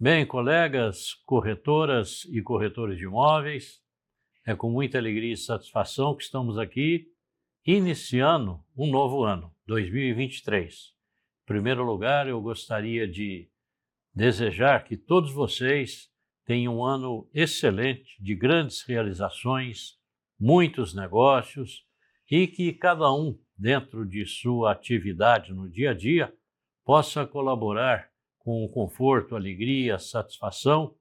Bem, colegas, corretoras e corretores de imóveis, é com muita alegria e satisfação que estamos aqui iniciando um novo ano, 2023. Em primeiro lugar, eu gostaria de desejar que todos vocês tenham um ano excelente de grandes realizações, muitos negócios e que cada um, dentro de sua atividade no dia a dia, possa colaborar com o conforto, alegria, satisfação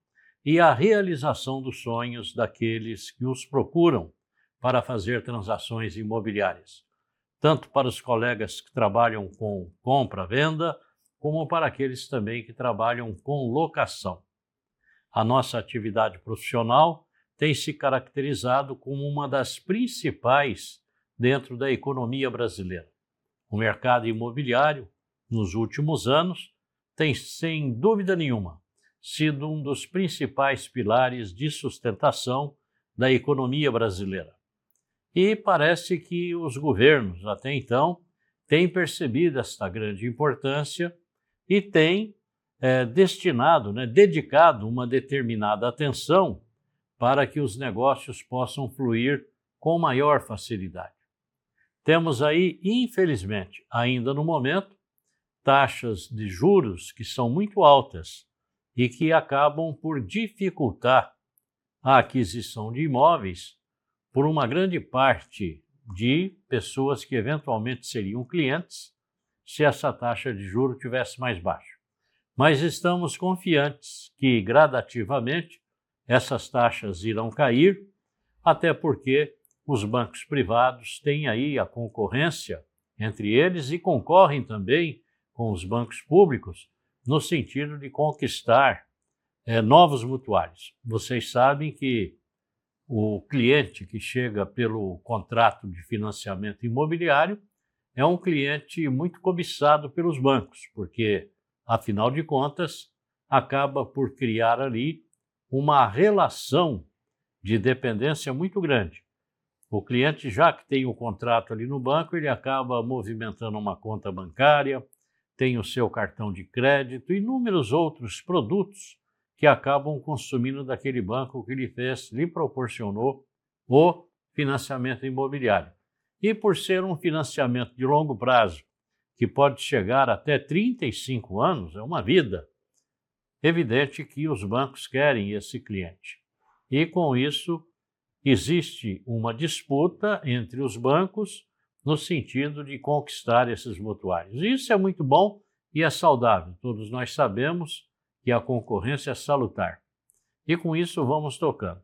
e a realização dos sonhos daqueles que os procuram para fazer transações imobiliárias, tanto para os colegas que trabalham com compra-venda, como para aqueles também que trabalham com locação. A nossa atividade profissional tem se caracterizado como uma das principais dentro da economia brasileira. O mercado imobiliário, nos últimos anos, tem, sem dúvida nenhuma, sido um dos principais pilares de sustentação da economia brasileira. E parece que os governos, até então, têm percebido esta grande importância e têm é, destinado, né, dedicado uma determinada atenção para que os negócios possam fluir com maior facilidade. Temos aí, infelizmente, ainda no momento, taxas de juros que são muito altas e que acabam por dificultar a aquisição de imóveis por uma grande parte de pessoas que eventualmente seriam clientes se essa taxa de juro tivesse mais baixa. Mas estamos confiantes que gradativamente essas taxas irão cair, até porque os bancos privados têm aí a concorrência entre eles e concorrem também com os bancos públicos no sentido de conquistar é, novos mutuários. Vocês sabem que o cliente que chega pelo contrato de financiamento imobiliário é um cliente muito cobiçado pelos bancos, porque, afinal de contas, acaba por criar ali uma relação de dependência muito grande. O cliente, já que tem o contrato ali no banco, ele acaba movimentando uma conta bancária, tem o seu cartão de crédito inúmeros outros produtos que acabam consumindo daquele banco que lhe fez, lhe proporcionou o financiamento imobiliário. E por ser um financiamento de longo prazo, que pode chegar até 35 anos, é uma vida, evidente que os bancos querem esse cliente. E com isso, existe uma disputa entre os bancos no sentido de conquistar esses mutuários. Isso é muito bom e é saudável. Todos nós sabemos que a concorrência é salutar. E com isso vamos tocando.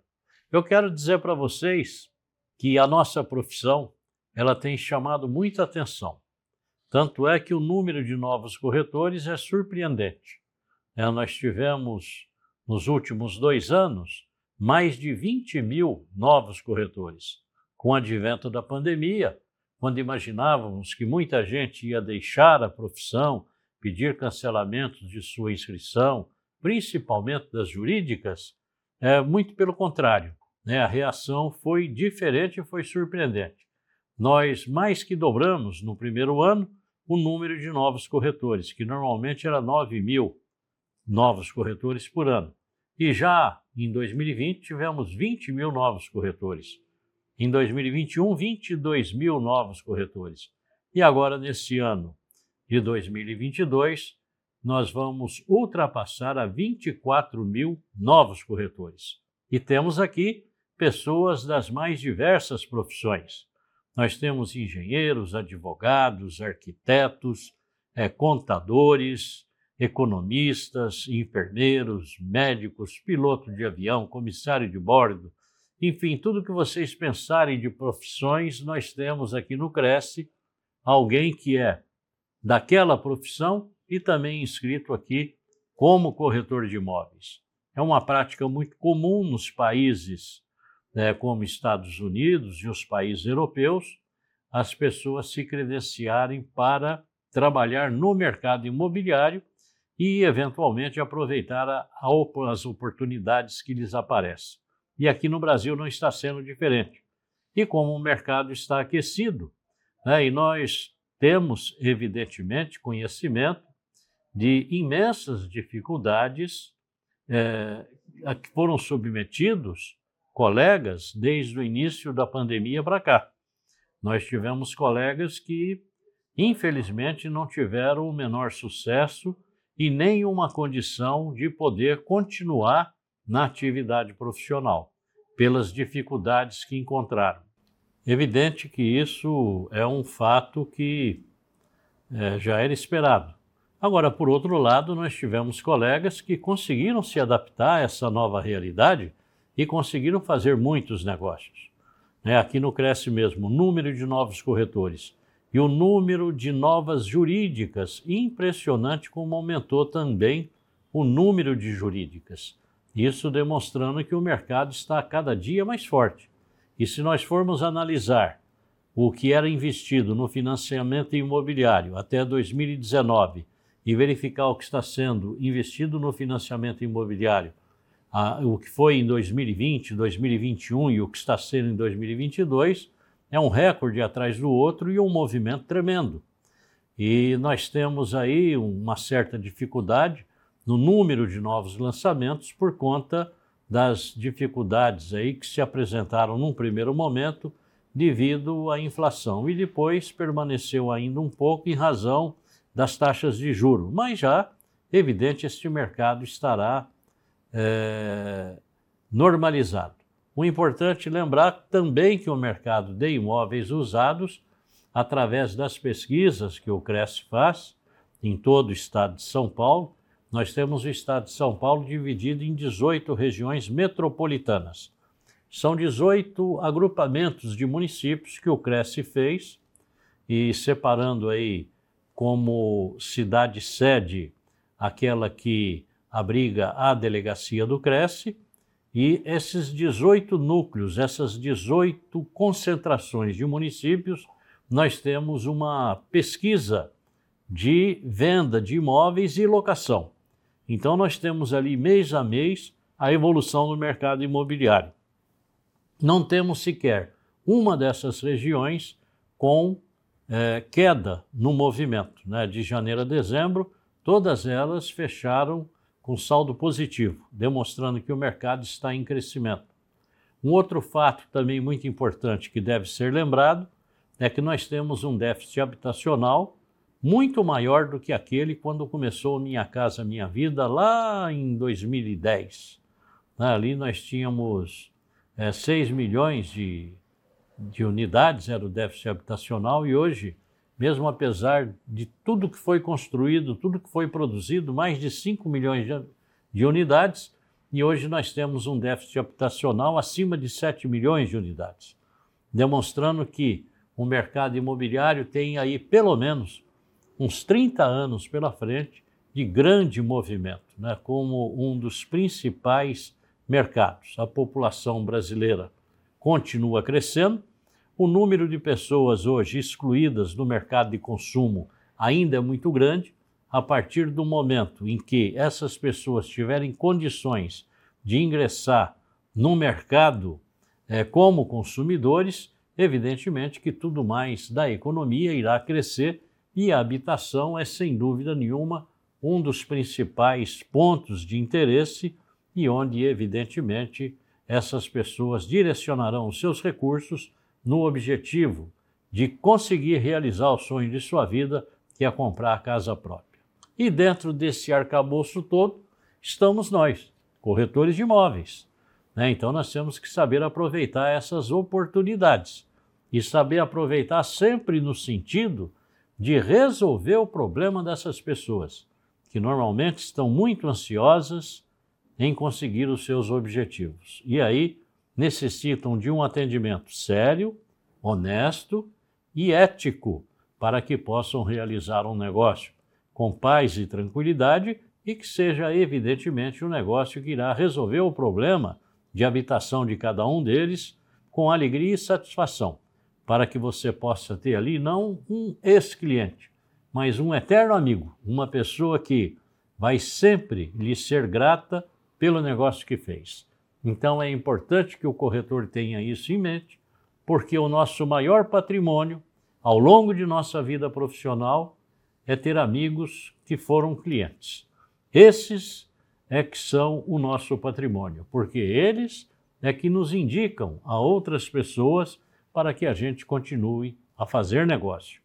Eu quero dizer para vocês que a nossa profissão ela tem chamado muita atenção. Tanto é que o número de novos corretores é surpreendente. É, nós tivemos, nos últimos dois anos, mais de 20 mil novos corretores. Com o advento da pandemia, quando imaginávamos que muita gente ia deixar a profissão, pedir cancelamento de sua inscrição, principalmente das jurídicas, é, muito pelo contrário. Né? A reação foi diferente e foi surpreendente. Nós mais que dobramos no primeiro ano o número de novos corretores, que normalmente era 9 mil novos corretores por ano. E já em 2020 tivemos 20 mil novos corretores. Em 2021, 22 mil novos corretores. E agora, nesse ano de 2022, nós vamos ultrapassar a 24 mil novos corretores. E temos aqui pessoas das mais diversas profissões. Nós temos engenheiros, advogados, arquitetos, é, contadores, economistas, enfermeiros, médicos, piloto de avião, comissário de bordo, enfim, tudo que vocês pensarem de profissões, nós temos aqui no Cresce alguém que é daquela profissão e também inscrito aqui como corretor de imóveis. É uma prática muito comum nos países né, como Estados Unidos e os países europeus, as pessoas se credenciarem para trabalhar no mercado imobiliário e, eventualmente, aproveitar a, a, as oportunidades que lhes aparecem. E aqui no Brasil não está sendo diferente. E como o mercado está aquecido, né, e nós temos, evidentemente, conhecimento de imensas dificuldades é, a que foram submetidos colegas desde o início da pandemia para cá. Nós tivemos colegas que, infelizmente, não tiveram o menor sucesso e nem uma condição de poder continuar na atividade profissional, pelas dificuldades que encontraram. Evidente que isso é um fato que é, já era esperado. Agora, por outro lado, nós tivemos colegas que conseguiram se adaptar a essa nova realidade e conseguiram fazer muitos negócios. Né? Aqui no Cresce mesmo, o número de novos corretores e o número de novas jurídicas, impressionante como aumentou também o número de jurídicas. Isso demonstrando que o mercado está cada dia mais forte. E se nós formos analisar o que era investido no financiamento imobiliário até 2019 e verificar o que está sendo investido no financiamento imobiliário o que foi em 2020, 2021 e o que está sendo em 2022 é um recorde atrás do outro e um movimento tremendo. E nós temos aí uma certa dificuldade no número de novos lançamentos por conta das dificuldades aí que se apresentaram num primeiro momento devido à inflação e depois permaneceu ainda um pouco em razão das taxas de juro, mas já evidente este mercado estará é, normalizado. O importante lembrar também que o mercado de imóveis usados, através das pesquisas que o Cresce faz em todo o estado de São Paulo, nós temos o estado de São Paulo dividido em 18 regiões metropolitanas. São 18 agrupamentos de municípios que o Cresce fez e separando aí como cidade sede aquela que abriga a delegacia do Cresce, e esses 18 núcleos, essas 18 concentrações de municípios, nós temos uma pesquisa de venda de imóveis e locação. Então, nós temos ali mês a mês a evolução do mercado imobiliário. Não temos sequer uma dessas regiões com é, queda no movimento. Né? De janeiro a dezembro, todas elas fecharam com saldo positivo, demonstrando que o mercado está em crescimento. Um outro fato também muito importante que deve ser lembrado é que nós temos um déficit habitacional muito maior do que aquele quando começou Minha Casa Minha Vida lá em 2010. Ali nós tínhamos é, 6 milhões de, de unidades, era o déficit habitacional, e hoje mesmo apesar de tudo que foi construído, tudo que foi produzido, mais de 5 milhões de, de unidades, e hoje nós temos um déficit habitacional acima de 7 milhões de unidades, demonstrando que o mercado imobiliário tem aí pelo menos uns 30 anos pela frente de grande movimento, né, como um dos principais mercados. A população brasileira continua crescendo, o número de pessoas hoje excluídas do mercado de consumo ainda é muito grande. A partir do momento em que essas pessoas tiverem condições de ingressar no mercado é, como consumidores, evidentemente que tudo mais da economia irá crescer e a habitação é, sem dúvida nenhuma, um dos principais pontos de interesse e onde, evidentemente, essas pessoas direcionarão os seus recursos no objetivo de conseguir realizar o sonho de sua vida, que é comprar a casa própria. E dentro desse arcabouço todo estamos nós, corretores de imóveis. Né? Então nós temos que saber aproveitar essas oportunidades e saber aproveitar sempre no sentido de resolver o problema dessas pessoas, que normalmente estão muito ansiosas em conseguir os seus objetivos. E aí necessitam de um atendimento sério, honesto e ético para que possam realizar um negócio com paz e tranquilidade e que seja evidentemente um negócio que irá resolver o problema de habitação de cada um deles com alegria e satisfação, para que você possa ter ali não um ex-cliente, mas um eterno amigo, uma pessoa que vai sempre lhe ser grata pelo negócio que fez. Então é importante que o corretor tenha isso em mente, porque o nosso maior patrimônio ao longo de nossa vida profissional é ter amigos que foram clientes. Esses é que são o nosso patrimônio, porque eles é que nos indicam a outras pessoas para que a gente continue a fazer negócio.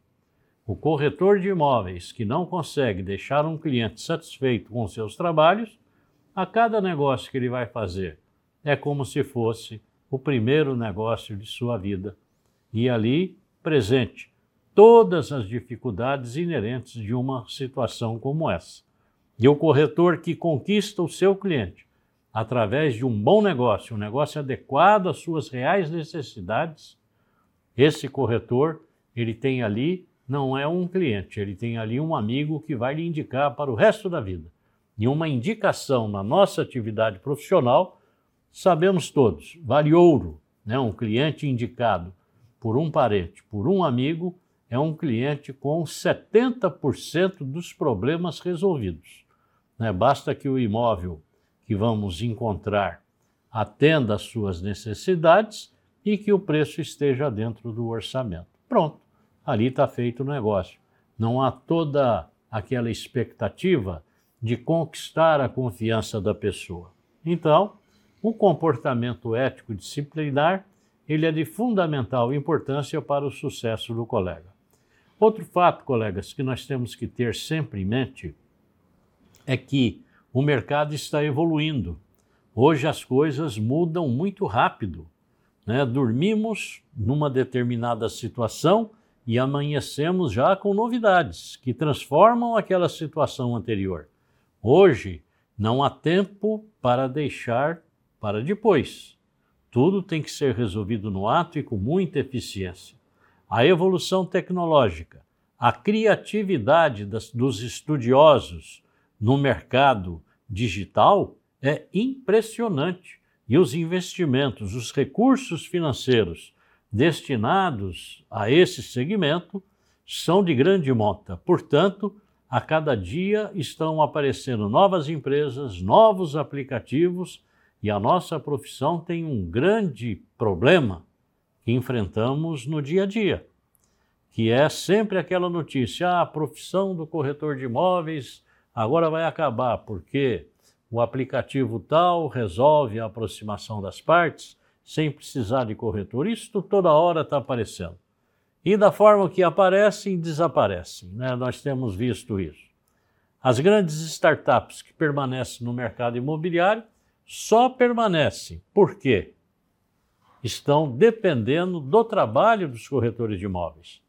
O corretor de imóveis que não consegue deixar um cliente satisfeito com seus trabalhos, a cada negócio que ele vai fazer é como se fosse o primeiro negócio de sua vida. E ali, presente, todas as dificuldades inerentes de uma situação como essa. E o corretor que conquista o seu cliente através de um bom negócio, um negócio adequado às suas reais necessidades, esse corretor, ele tem ali não é um cliente, ele tem ali um amigo que vai lhe indicar para o resto da vida. E uma indicação na nossa atividade profissional, sabemos todos, vale ouro. Né? Um cliente indicado por um parente, por um amigo, é um cliente com 70% dos problemas resolvidos. Né? Basta que o imóvel que vamos encontrar atenda às suas necessidades e que o preço esteja dentro do orçamento. Pronto ali está feito o negócio. Não há toda aquela expectativa de conquistar a confiança da pessoa. Então, o comportamento ético disciplinar ele é de fundamental importância para o sucesso do colega. Outro fato, colegas, que nós temos que ter sempre em mente é que o mercado está evoluindo. Hoje as coisas mudam muito rápido. Né? Dormimos numa determinada situação e amanhecemos já com novidades que transformam aquela situação anterior. Hoje não há tempo para deixar para depois. Tudo tem que ser resolvido no ato e com muita eficiência. A evolução tecnológica, a criatividade das, dos estudiosos no mercado digital é impressionante. E os investimentos, os recursos financeiros destinados a esse segmento são de grande monta. Portanto, a cada dia estão aparecendo novas empresas, novos aplicativos e a nossa profissão tem um grande problema que enfrentamos no dia a dia, que é sempre aquela notícia: ah, a profissão do corretor de imóveis agora vai acabar porque o aplicativo tal resolve a aproximação das partes sem precisar de corretor. Isso toda hora está aparecendo. E da forma que aparecem, desaparecem. Né? Nós temos visto isso. As grandes startups que permanecem no mercado imobiliário só permanecem. Por quê? Estão dependendo do trabalho dos corretores de imóveis.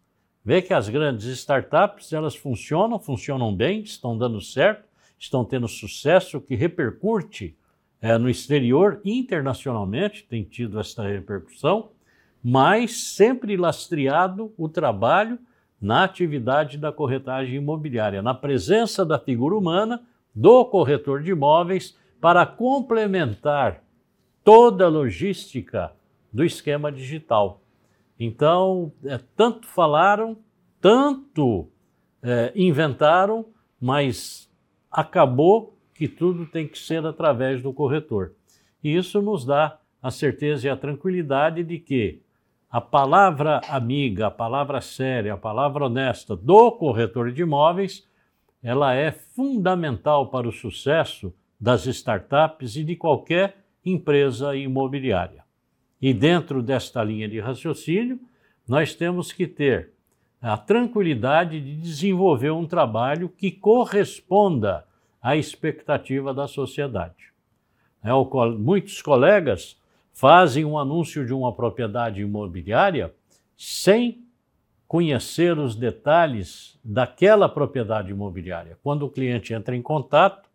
Vê que as grandes startups elas funcionam, funcionam bem, estão dando certo, estão tendo sucesso que repercute é, no exterior, internacionalmente, tem tido essa repercussão, mas sempre lastreado o trabalho na atividade da corretagem imobiliária, na presença da figura humana do corretor de imóveis para complementar toda a logística do esquema digital. Então, é, tanto falaram, tanto é, inventaram, mas acabou que tudo tem que ser através do corretor. E isso nos dá a certeza e a tranquilidade de que a palavra amiga, a palavra séria, a palavra honesta do corretor de imóveis, ela é fundamental para o sucesso das startups e de qualquer empresa imobiliária. E dentro desta linha de raciocínio, nós temos que ter a tranquilidade de desenvolver um trabalho que corresponda a expectativa da sociedade. É, o, muitos colegas fazem um anúncio de uma propriedade imobiliária sem conhecer os detalhes daquela propriedade imobiliária. Quando o cliente entra em contato,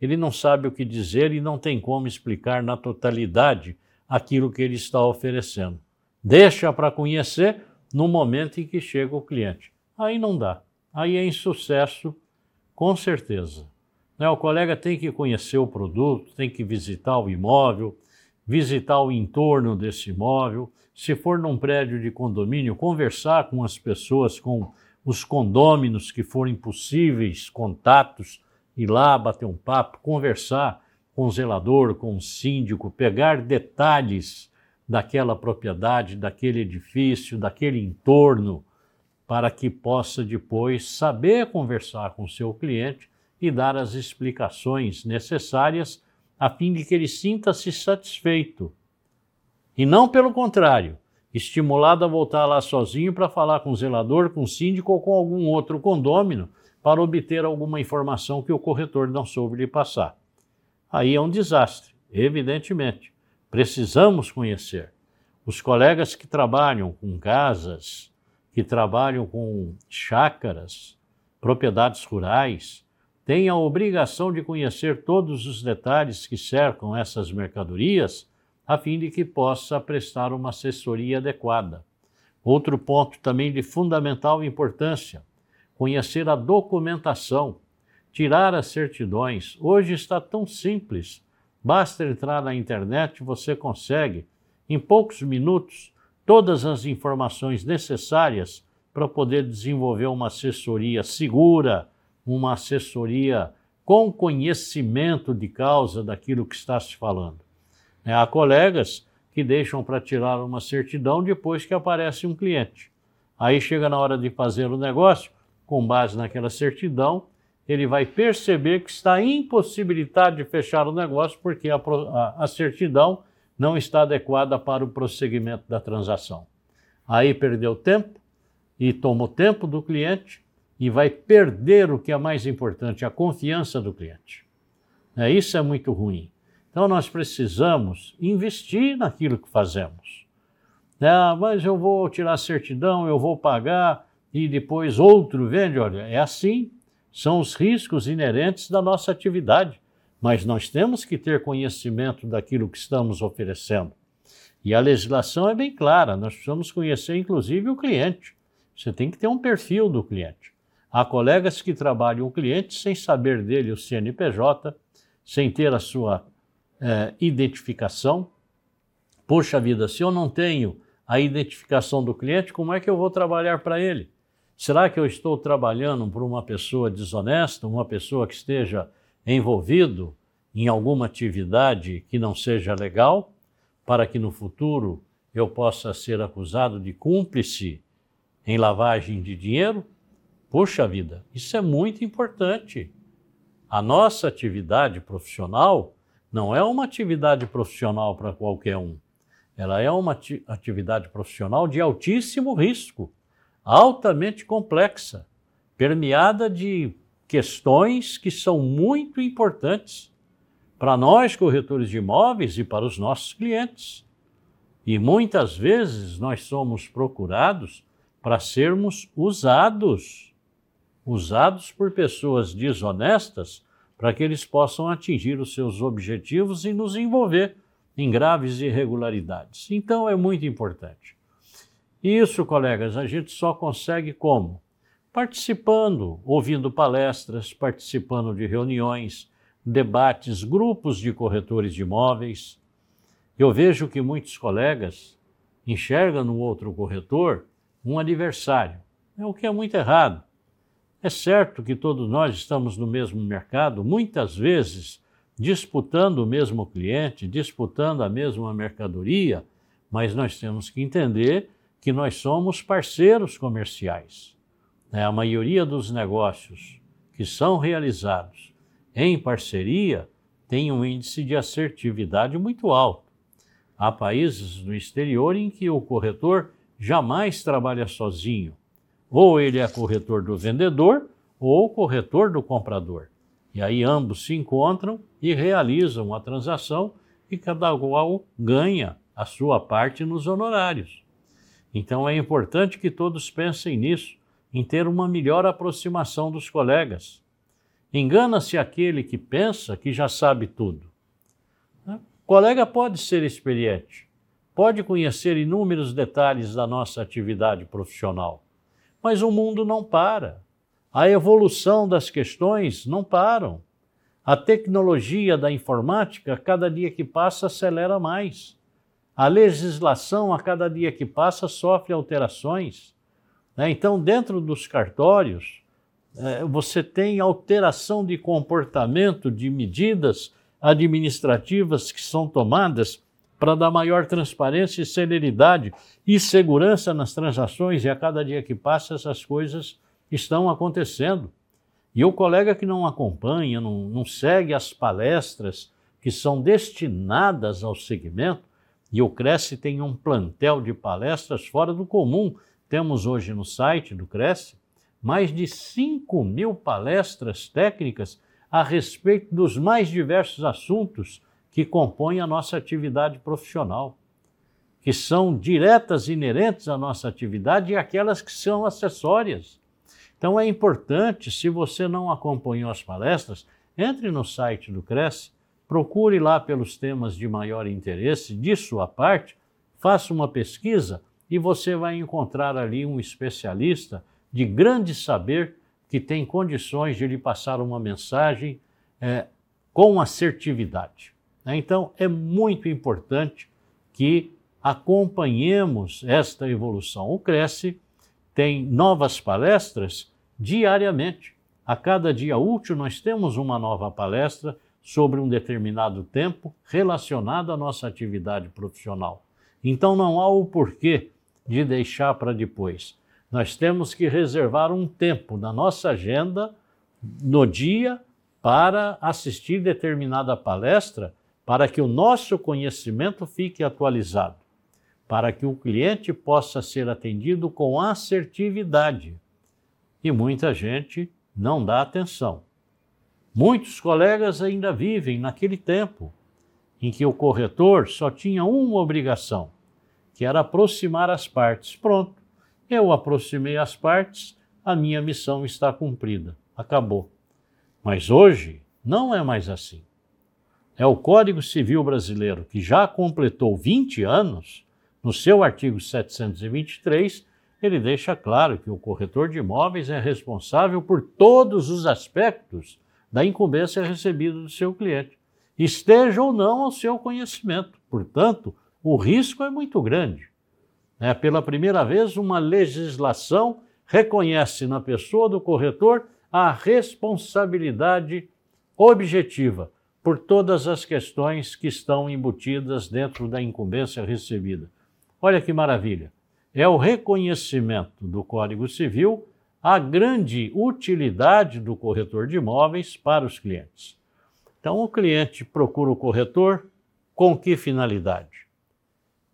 ele não sabe o que dizer e não tem como explicar na totalidade aquilo que ele está oferecendo. Deixa para conhecer no momento em que chega o cliente. Aí não dá. Aí é insucesso, com certeza. Né? O colega tem que conhecer o produto, tem que visitar o imóvel, visitar o entorno desse imóvel. Se for num prédio de condomínio, conversar com as pessoas, com os condôminos que forem possíveis contatos, ir lá bater um papo, conversar com o zelador, com o síndico, pegar detalhes daquela propriedade, daquele edifício, daquele entorno, para que possa depois saber conversar com seu cliente e dar as explicações necessárias a fim de que ele sinta-se satisfeito. E não pelo contrário, estimulado a voltar lá sozinho para falar com o zelador, com o síndico ou com algum outro condômino para obter alguma informação que o corretor não soube lhe passar. Aí é um desastre, evidentemente. Precisamos conhecer. Os colegas que trabalham com casas, que trabalham com chácaras, propriedades rurais, têm a obrigação de conhecer todos os detalhes que cercam essas mercadorias, a fim de que possa prestar uma assessoria adequada. Outro ponto também de fundamental importância: conhecer a documentação, tirar as certidões. Hoje está tão simples. Basta entrar na internet, você consegue em poucos minutos, todas as informações necessárias para poder desenvolver uma assessoria segura, uma assessoria com conhecimento de causa daquilo que está se falando. É, há colegas que deixam para tirar uma certidão depois que aparece um cliente. Aí chega na hora de fazer o negócio, com base naquela certidão, ele vai perceber que está impossibilitado de fechar o negócio porque a, a, a certidão não está adequada para o prosseguimento da transação. Aí perdeu tempo e tomou tempo do cliente e vai perder o que é mais importante, a confiança do cliente. É, isso é muito ruim. Então nós precisamos investir naquilo que fazemos. É, mas eu vou tirar certidão, eu vou pagar e depois outro vende. Olha, é assim, são os riscos inerentes da nossa atividade mas nós temos que ter conhecimento daquilo que estamos oferecendo. E a legislação é bem clara, nós precisamos conhecer inclusive o cliente. Você tem que ter um perfil do cliente. Há colegas que trabalham o cliente sem saber dele o CNPJ, sem ter a sua é, identificação. Poxa vida, se eu não tenho a identificação do cliente, como é que eu vou trabalhar para ele? Será que eu estou trabalhando para uma pessoa desonesta, uma pessoa que esteja envolvido em alguma atividade que não seja legal, para que no futuro eu possa ser acusado de cúmplice em lavagem de dinheiro? Poxa vida, isso é muito importante. A nossa atividade profissional não é uma atividade profissional para qualquer um. Ela é uma atividade profissional de altíssimo risco, altamente complexa, permeada de questões que são muito importantes para nós, corretores de imóveis, e para os nossos clientes. E muitas vezes nós somos procurados para sermos usados usados por pessoas desonestas para que eles possam atingir os seus objetivos e nos envolver em graves irregularidades. Então é muito importante. Isso, colegas, a gente só consegue como? participando, ouvindo palestras, participando de reuniões, debates, grupos de corretores de imóveis. Eu vejo que muitos colegas enxergam no outro corretor um adversário, é o que é muito errado. É certo que todos nós estamos no mesmo mercado, muitas vezes disputando o mesmo cliente, disputando a mesma mercadoria, mas nós temos que entender que nós somos parceiros comerciais né, a maioria dos negócios que são realizados em parceria tem um índice de assertividade muito alto. Há países no exterior em que o corretor jamais trabalha sozinho. Ou ele é corretor do vendedor ou corretor do comprador. E aí ambos se encontram e realizam a transação e cada qual ganha a sua parte nos honorários. Então é importante que todos pensem nisso em ter uma melhor aproximação dos colegas. Engana-se aquele que pensa que já sabe tudo. O colega pode ser experiente, pode conhecer inúmeros detalhes da nossa atividade profissional, mas o mundo não para. A evolução das questões não param. A tecnologia da informática, cada dia que passa, acelera mais. A legislação, a cada dia que passa, sofre alterações. Né? Então, dentro dos cartórios, é, você tem alteração de comportamento de medidas administrativas que são tomadas para dar maior transparência e celeridade e segurança nas transações, e a cada dia que passa essas coisas estão acontecendo. E o colega que não acompanha, não, não segue as palestras que são destinadas ao segmento, e o Cresce tem um plantel de palestras fora do comum. Temos hoje no site do Cresce mais de 5 mil palestras técnicas a respeito dos mais diversos assuntos que compõem a nossa atividade profissional, que são diretas inerentes à nossa atividade e aquelas que são acessórias. Então é importante, se você não acompanhou as palestras, entre no site do Cresce, procure lá pelos temas de maior interesse de sua parte, faça uma pesquisa e você vai encontrar ali um especialista de grande saber que tem condições de lhe passar uma mensagem é, com assertividade. Né? Então, é muito importante que acompanhemos esta evolução. O Cresce tem novas palestras diariamente. A cada dia útil, nós temos uma nova palestra sobre um determinado tempo relacionado à nossa atividade profissional. Então, não há o porquê de deixar para depois. Nós temos que reservar um tempo na nossa agenda, no dia, para assistir determinada palestra, para que o nosso conhecimento fique atualizado, para que o cliente possa ser atendido com assertividade. E muita gente não dá atenção. Muitos colegas ainda vivem naquele tempo em que o corretor só tinha uma obrigação, que era aproximar as partes. Pronto. Eu aproximei as partes, a minha missão está cumprida. Acabou. Mas hoje não é mais assim. É o Código Civil Brasileiro, que já completou 20 anos, no seu artigo 723, ele deixa claro que o corretor de imóveis é responsável por todos os aspectos da incumbência recebida do seu cliente, esteja ou não ao seu conhecimento. Portanto, o risco é muito grande. É, pela primeira vez, uma legislação reconhece na pessoa do corretor a responsabilidade objetiva por todas as questões que estão embutidas dentro da incumbência recebida. Olha que maravilha! É o reconhecimento do Código Civil a grande utilidade do corretor de imóveis para os clientes. Então, o cliente procura o corretor com que finalidade?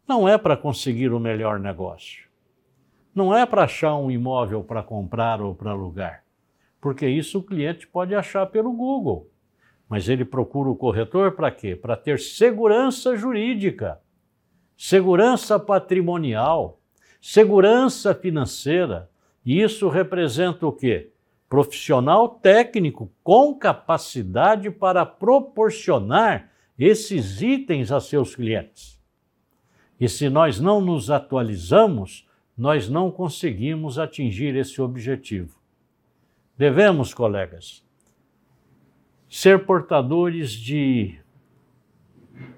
não é para conseguir o melhor negócio. Não é para achar um imóvel para comprar ou para alugar, porque isso o cliente pode achar pelo Google. Mas ele procura o corretor para quê? Para ter segurança jurídica, segurança patrimonial, segurança financeira. Isso representa o quê? Profissional técnico com capacidade para proporcionar esses itens a seus clientes. E se nós não nos atualizamos, nós não conseguimos atingir esse objetivo. Devemos, colegas, ser portadores de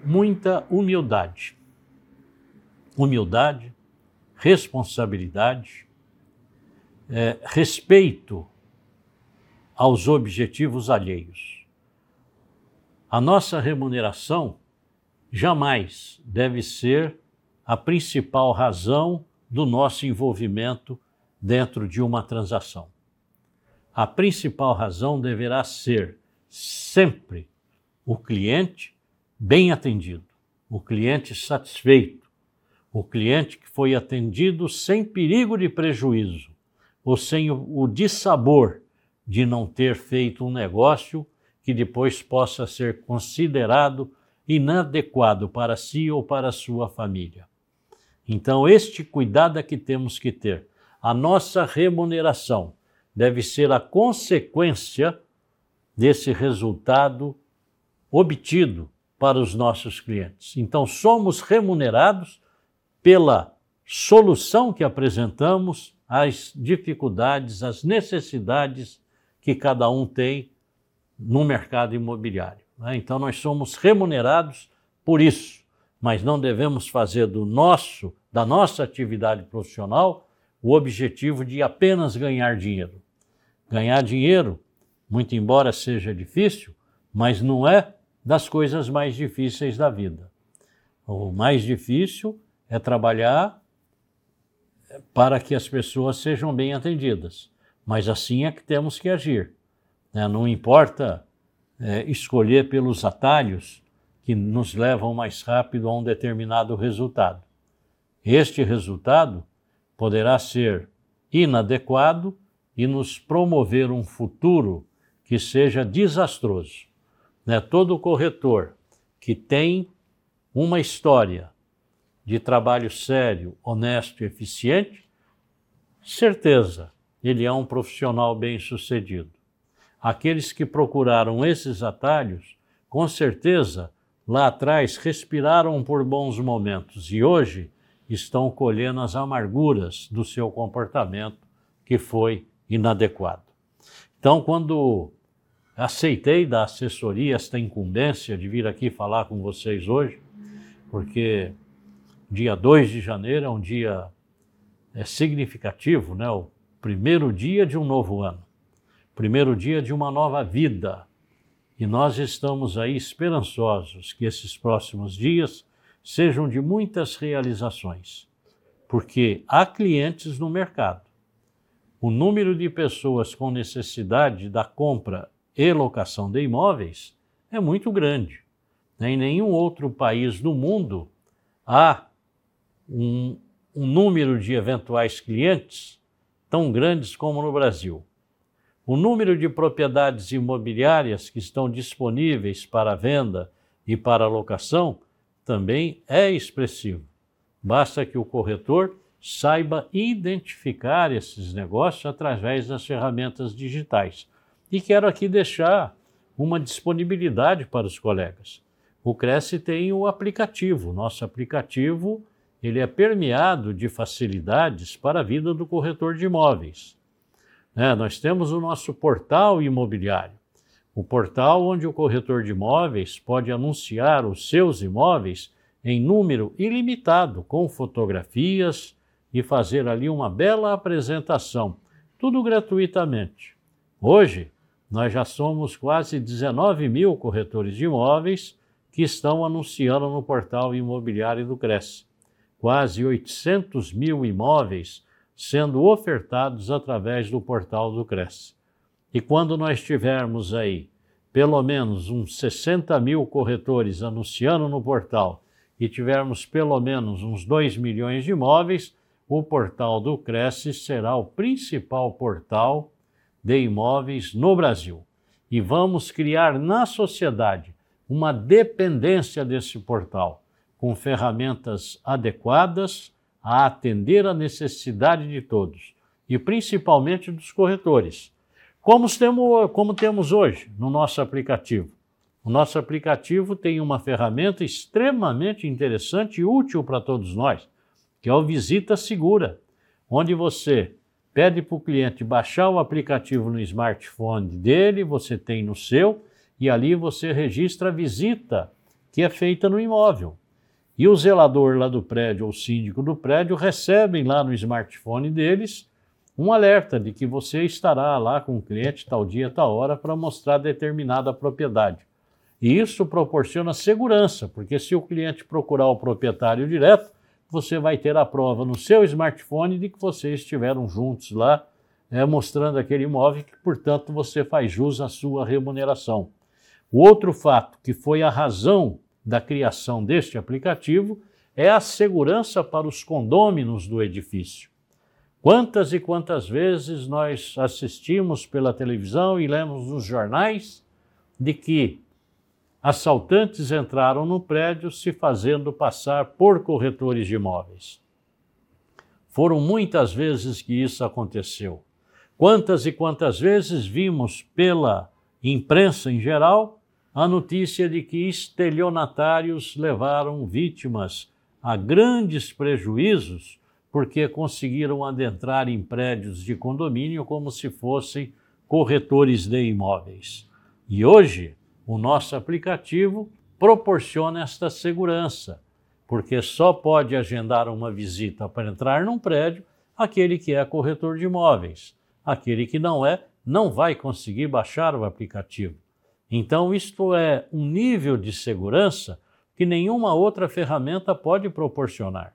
muita humildade. Humildade, responsabilidade, é, respeito aos objetivos alheios. A nossa remuneração jamais deve ser a principal razão do nosso envolvimento dentro de uma transação. A principal razão deverá ser sempre o cliente bem atendido, o cliente satisfeito, o cliente que foi atendido sem perigo de prejuízo ou sem o dissabor de não ter feito um negócio que depois possa ser considerado inadequado para si ou para sua família. Então, este cuidado é que temos que ter. A nossa remuneração deve ser a consequência desse resultado obtido para os nossos clientes. Então, somos remunerados pela solução que apresentamos às dificuldades, às necessidades que cada um tem no mercado imobiliário. Né? Então, nós somos remunerados por isso mas não devemos fazer do nosso, da nossa atividade profissional, o objetivo de apenas ganhar dinheiro. Ganhar dinheiro, muito embora seja difícil, mas não é das coisas mais difíceis da vida. O mais difícil é trabalhar para que as pessoas sejam bem atendidas. Mas assim é que temos que agir. Né? Não importa é, escolher pelos atalhos que nos levam mais rápido a um determinado resultado. Este resultado poderá ser inadequado e nos promover um futuro que seja desastroso. Né? Todo corretor que tem uma história de trabalho sério, honesto e eficiente, certeza, ele é um profissional bem-sucedido. Aqueles que procuraram esses atalhos, com certeza, lá atrás respiraram por bons momentos e hoje estão colhendo as amarguras do seu comportamento que foi inadequado. Então, quando aceitei da assessoria esta incumbência de vir aqui falar com vocês hoje, porque dia 2 de janeiro é um dia é, significativo, né? o primeiro dia de um novo ano, primeiro dia de uma nova vida. E nós estamos aí esperançosos que esses próximos dias sejam de muitas realizações, porque há clientes no mercado. O número de pessoas com necessidade da compra e locação de imóveis é muito grande. Em nenhum outro país do mundo há um, um número de eventuais clientes tão grandes como no Brasil. O número de propriedades imobiliárias que estão disponíveis para venda e para locação também é expressivo. Basta que o corretor saiba identificar esses negócios através das ferramentas digitais. E quero aqui deixar uma disponibilidade para os colegas. O Cresce tem o aplicativo. Nosso aplicativo ele é permeado de facilidades para a vida do corretor de imóveis. É, nós temos o nosso portal imobiliário, o portal onde o corretor de imóveis pode anunciar os seus imóveis em número ilimitado, com fotografias e fazer ali uma bela apresentação, tudo gratuitamente. Hoje, nós já somos quase 19 mil corretores de imóveis que estão anunciando no portal imobiliário do Cresce. Quase 800 mil imóveis sendo ofertados através do portal do Cresce. E quando nós tivermos aí pelo menos uns 60 mil corretores anunciando no portal e tivermos pelo menos uns 2 milhões de imóveis, o portal do Cresce será o principal portal de imóveis no Brasil. E vamos criar na sociedade uma dependência desse portal, com ferramentas adequadas a atender a necessidade de todos, e principalmente dos corretores, como temos, como temos hoje no nosso aplicativo. O nosso aplicativo tem uma ferramenta extremamente interessante e útil para todos nós, que é o Visita Segura, onde você pede para o cliente baixar o aplicativo no smartphone dele, você tem no seu, e ali você registra a visita que é feita no imóvel. E o zelador lá do prédio ou o síndico do prédio recebem lá no smartphone deles um alerta de que você estará lá com o cliente tal dia, tal hora para mostrar determinada propriedade. E isso proporciona segurança, porque se o cliente procurar o proprietário direto, você vai ter a prova no seu smartphone de que vocês estiveram juntos lá, é, mostrando aquele imóvel que, portanto, você faz jus à sua remuneração. O outro fato que foi a razão da criação deste aplicativo é a segurança para os condôminos do edifício. Quantas e quantas vezes nós assistimos pela televisão e lemos nos jornais de que assaltantes entraram no prédio se fazendo passar por corretores de imóveis. Foram muitas vezes que isso aconteceu. Quantas e quantas vezes vimos pela imprensa em geral a notícia de que estelionatários levaram vítimas a grandes prejuízos porque conseguiram adentrar em prédios de condomínio como se fossem corretores de imóveis. E hoje, o nosso aplicativo proporciona esta segurança, porque só pode agendar uma visita para entrar num prédio aquele que é corretor de imóveis. Aquele que não é, não vai conseguir baixar o aplicativo. Então, isto é um nível de segurança que nenhuma outra ferramenta pode proporcionar.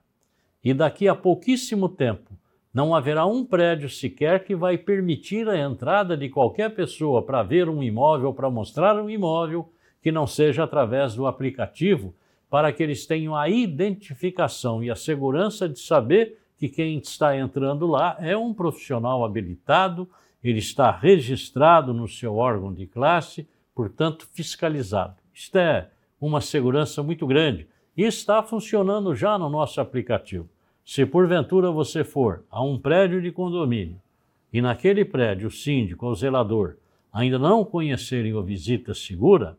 E daqui a pouquíssimo tempo, não haverá um prédio sequer que vai permitir a entrada de qualquer pessoa para ver um imóvel, para mostrar um imóvel, que não seja através do aplicativo, para que eles tenham a identificação e a segurança de saber que quem está entrando lá é um profissional habilitado, ele está registrado no seu órgão de classe, portanto fiscalizado. Isto é uma segurança muito grande e está funcionando já no nosso aplicativo. Se porventura você for a um prédio de condomínio e naquele prédio o síndico ou zelador ainda não conhecerem o Visita Segura,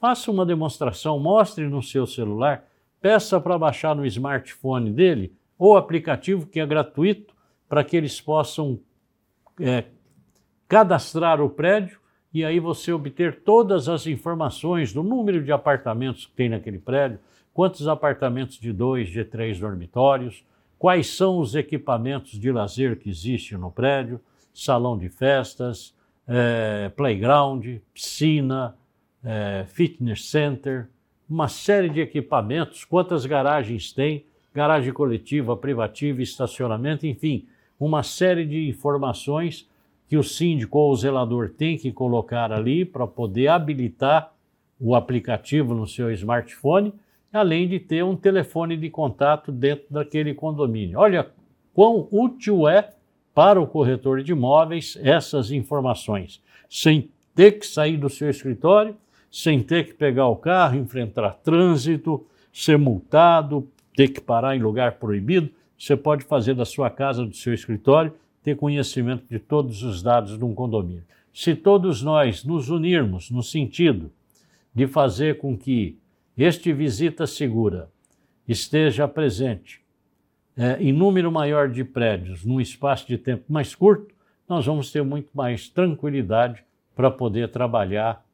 faça uma demonstração, mostre no seu celular, peça para baixar no smartphone dele o aplicativo que é gratuito para que eles possam é, cadastrar o prédio e aí você obter todas as informações do número de apartamentos que tem naquele prédio, quantos apartamentos de dois, de três dormitórios, quais são os equipamentos de lazer que existem no prédio, salão de festas, é, playground, piscina, é, fitness center, uma série de equipamentos, quantas garagens tem, garagem coletiva, privativa, estacionamento, enfim, uma série de informações que o síndico ou o zelador tem que colocar ali para poder habilitar o aplicativo no seu smartphone além de ter um telefone de contato dentro daquele condomínio. Olha quão útil é para o corretor de imóveis essas informações, sem ter que sair do seu escritório, sem ter que pegar o carro, enfrentar trânsito, ser multado, ter que parar em lugar proibido. Você pode fazer da sua casa, do seu escritório, ter conhecimento de todos os dados de um condomínio. Se todos nós nos unirmos no sentido de fazer com que este visita segura esteja presente é, em número maior de prédios num espaço de tempo mais curto, nós vamos ter muito mais tranquilidade para poder trabalhar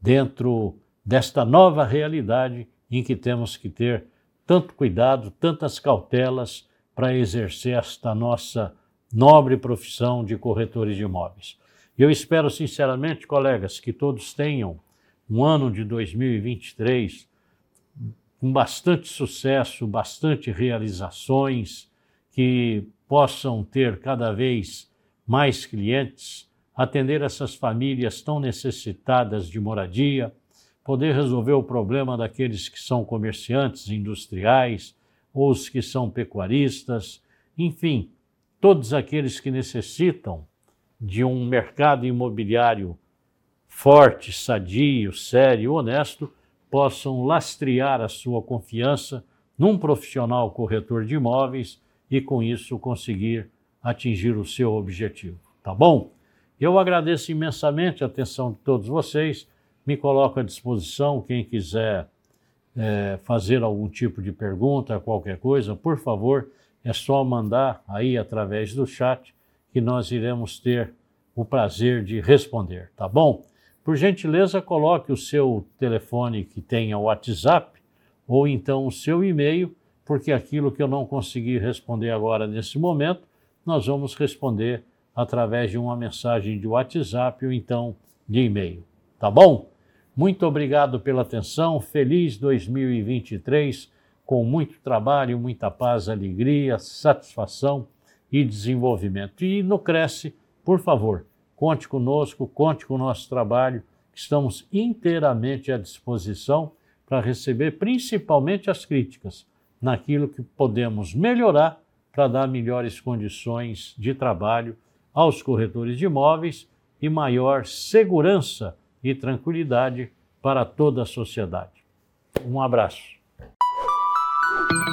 dentro desta nova realidade em que temos que ter tanto cuidado, tantas cautelas para exercer esta nossa nobre profissão de corretores de imóveis. Eu espero sinceramente, colegas, que todos tenham um ano de 2023 com bastante sucesso, bastante realizações, que possam ter cada vez mais clientes, atender essas famílias tão necessitadas de moradia, poder resolver o problema daqueles que são comerciantes industriais ou os que são pecuaristas, enfim, todos aqueles que necessitam de um mercado imobiliário forte, sadio, sério, honesto, possam lastrear a sua confiança num profissional corretor de imóveis e, com isso, conseguir atingir o seu objetivo. Tá bom? Eu agradeço imensamente a atenção de todos vocês. Me coloco à disposição. Quem quiser é, fazer algum tipo de pergunta, qualquer coisa, por favor, é só mandar aí através do chat que nós iremos ter o prazer de responder, tá bom? Por gentileza, coloque o seu telefone que tenha o WhatsApp ou então o seu e-mail, porque aquilo que eu não consegui responder agora nesse momento, nós vamos responder através de uma mensagem de WhatsApp ou então de e-mail. Tá bom? Muito obrigado pela atenção. Feliz 2023, com muito trabalho, muita paz, alegria, satisfação e desenvolvimento. E no Cresce, por favor, Conte conosco, conte com o nosso trabalho, estamos inteiramente à disposição para receber principalmente as críticas naquilo que podemos melhorar para dar melhores condições de trabalho aos corretores de imóveis e maior segurança e tranquilidade para toda a sociedade. Um abraço. thank you.